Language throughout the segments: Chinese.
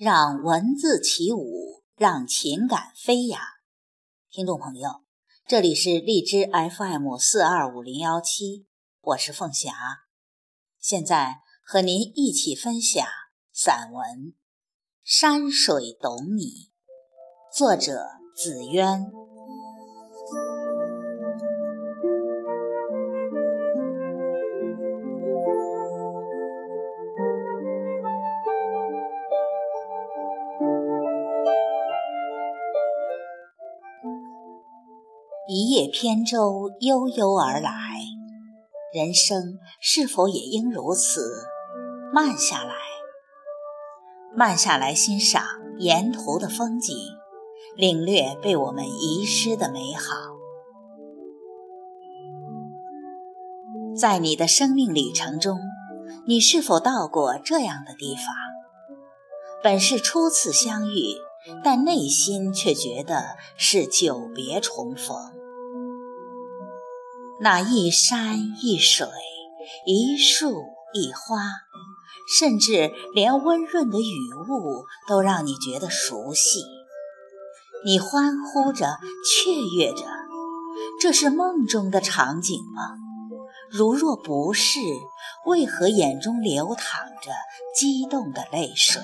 让文字起舞，让情感飞扬。听众朋友，这里是荔枝 FM 四二五零幺七，我是凤霞，现在和您一起分享散文《山水懂你》，作者紫渊。扁舟悠悠而来，人生是否也应如此慢下来？慢下来欣赏沿途的风景，领略被我们遗失的美好。在你的生命旅程中，你是否到过这样的地方？本是初次相遇，但内心却觉得是久别重逢。那一山一水，一树一花，甚至连温润的雨雾都让你觉得熟悉。你欢呼着，雀跃着，这是梦中的场景吗？如若不是，为何眼中流淌着激动的泪水？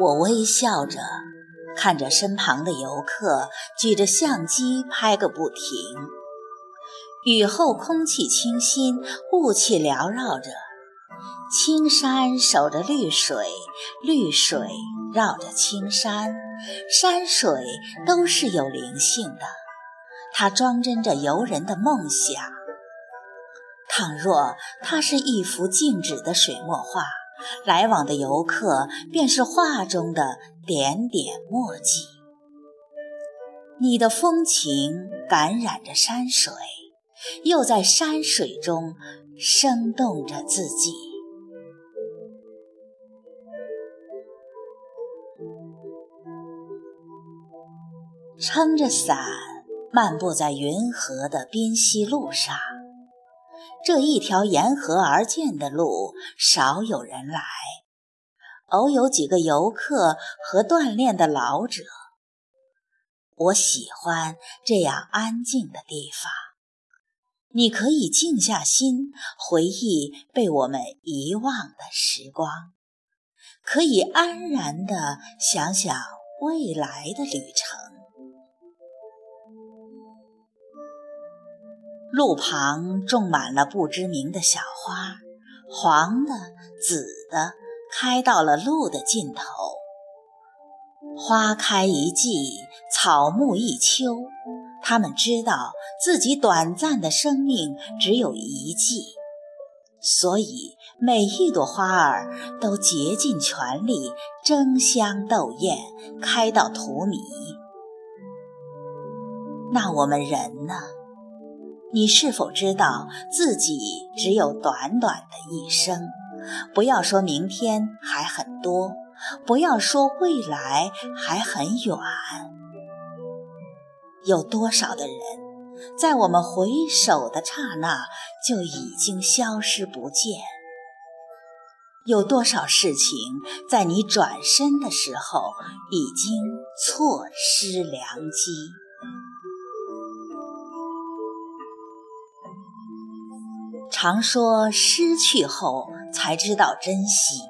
我微笑着。看着身旁的游客举着相机拍个不停，雨后空气清新，雾气缭绕着，青山守着绿水，绿水绕着青山，山水都是有灵性的，它装帧着游人的梦想。倘若它是一幅静止的水墨画。来往的游客便是画中的点点墨迹，你的风情感染着山水，又在山水中生动着自己。撑着伞，漫步在云河的滨溪路上。这一条沿河而建的路，少有人来，偶有几个游客和锻炼的老者。我喜欢这样安静的地方，你可以静下心，回忆被我们遗忘的时光，可以安然地想想未来的旅程。路旁种满了不知名的小花，黄的、紫的，开到了路的尽头。花开一季，草木一秋。他们知道自己短暂的生命只有一季，所以每一朵花儿都竭尽全力争香斗艳，开到荼蘼。那我们人呢？你是否知道自己只有短短的一生？不要说明天还很多，不要说未来还很远。有多少的人，在我们回首的刹那就已经消失不见？有多少事情，在你转身的时候已经错失良机？常说失去后才知道珍惜，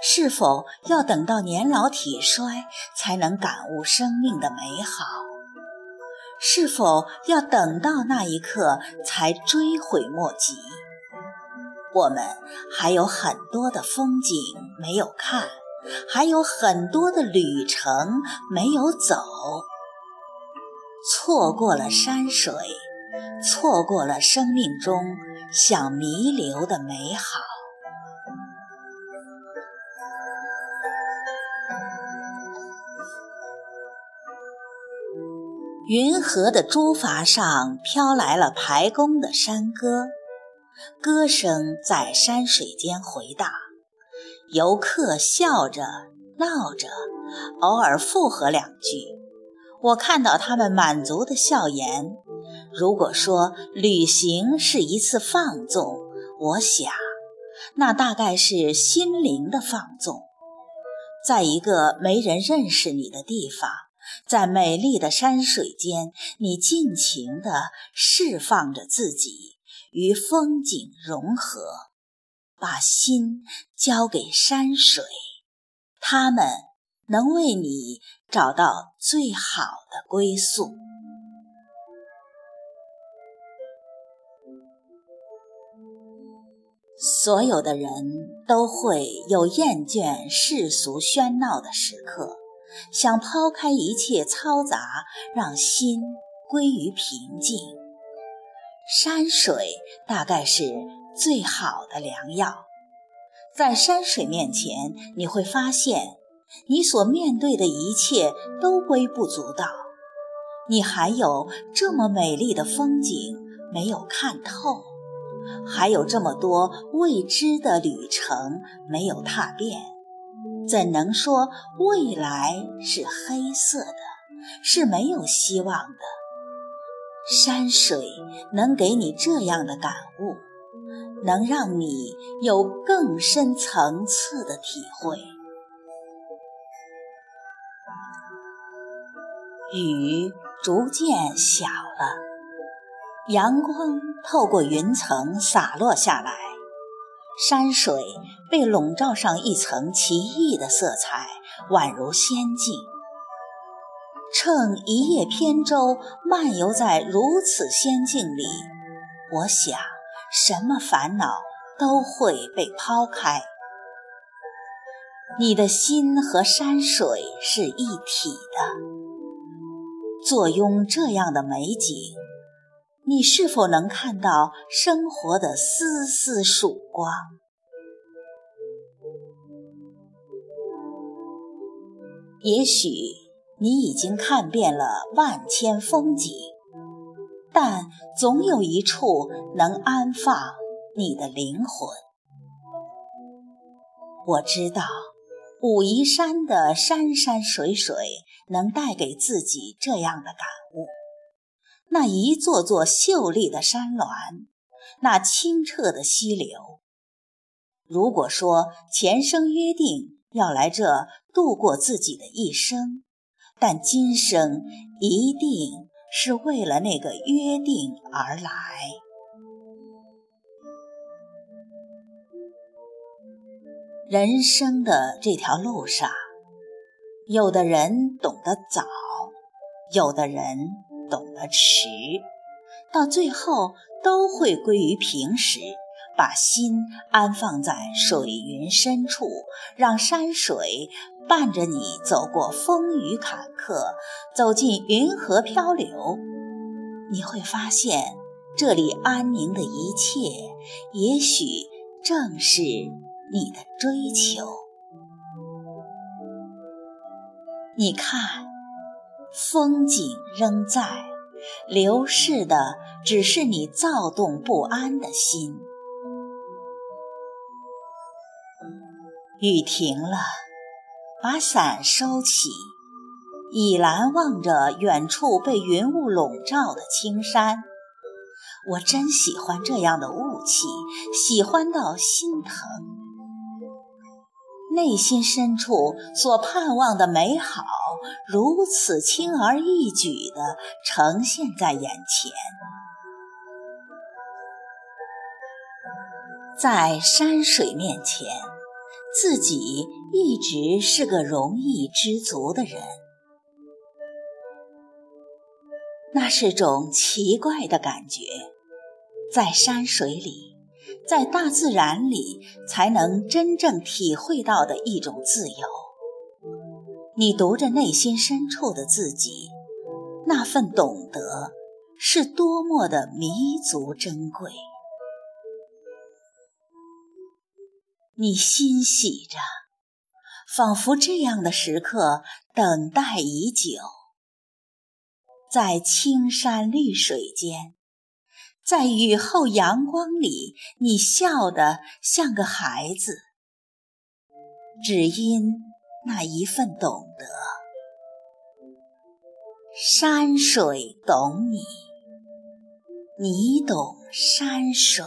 是否要等到年老体衰才能感悟生命的美好？是否要等到那一刻才追悔莫及？我们还有很多的风景没有看，还有很多的旅程没有走，错过了山水，错过了生命中。想弥留的美好。云河的竹筏上飘来了排宫的山歌，歌声在山水间回荡。游客笑着闹着，偶尔附和两句，我看到他们满足的笑颜。如果说旅行是一次放纵，我想，那大概是心灵的放纵，在一个没人认识你的地方，在美丽的山水间，你尽情地释放着自己，与风景融合，把心交给山水，它们能为你找到最好的归宿。所有的人都会有厌倦世俗喧闹的时刻，想抛开一切嘈杂，让心归于平静。山水大概是最好的良药，在山水面前，你会发现你所面对的一切都微不足道，你还有这么美丽的风景没有看透。还有这么多未知的旅程没有踏遍，怎能说未来是黑色的，是没有希望的？山水能给你这样的感悟，能让你有更深层次的体会。雨逐渐小了。阳光透过云层洒落下来，山水被笼罩上一层奇异的色彩，宛如仙境。乘一叶扁舟漫游在如此仙境里，我想，什么烦恼都会被抛开。你的心和山水是一体的，坐拥这样的美景。你是否能看到生活的丝丝曙光？也许你已经看遍了万千风景，但总有一处能安放你的灵魂。我知道武夷山的山山水水能带给自己这样的感悟。那一座座秀丽的山峦，那清澈的溪流。如果说前生约定要来这度过自己的一生，但今生一定是为了那个约定而来。人生的这条路上，有的人懂得早，有的人。懂得迟，到最后都会归于平时。把心安放在水云深处，让山水伴着你走过风雨坎坷，走进云河漂流。你会发现，这里安宁的一切，也许正是你的追求。你看。风景仍在，流逝的只是你躁动不安的心。雨停了，把伞收起，倚栏望着远处被云雾笼罩的青山。我真喜欢这样的雾气，喜欢到心疼。内心深处所盼望的美好，如此轻而易举地呈现在眼前。在山水面前，自己一直是个容易知足的人，那是种奇怪的感觉，在山水里。在大自然里才能真正体会到的一种自由。你读着内心深处的自己，那份懂得是多么的弥足珍贵。你欣喜着，仿佛这样的时刻等待已久，在青山绿水间。在雨后阳光里，你笑得像个孩子，只因那一份懂得。山水懂你，你懂山水。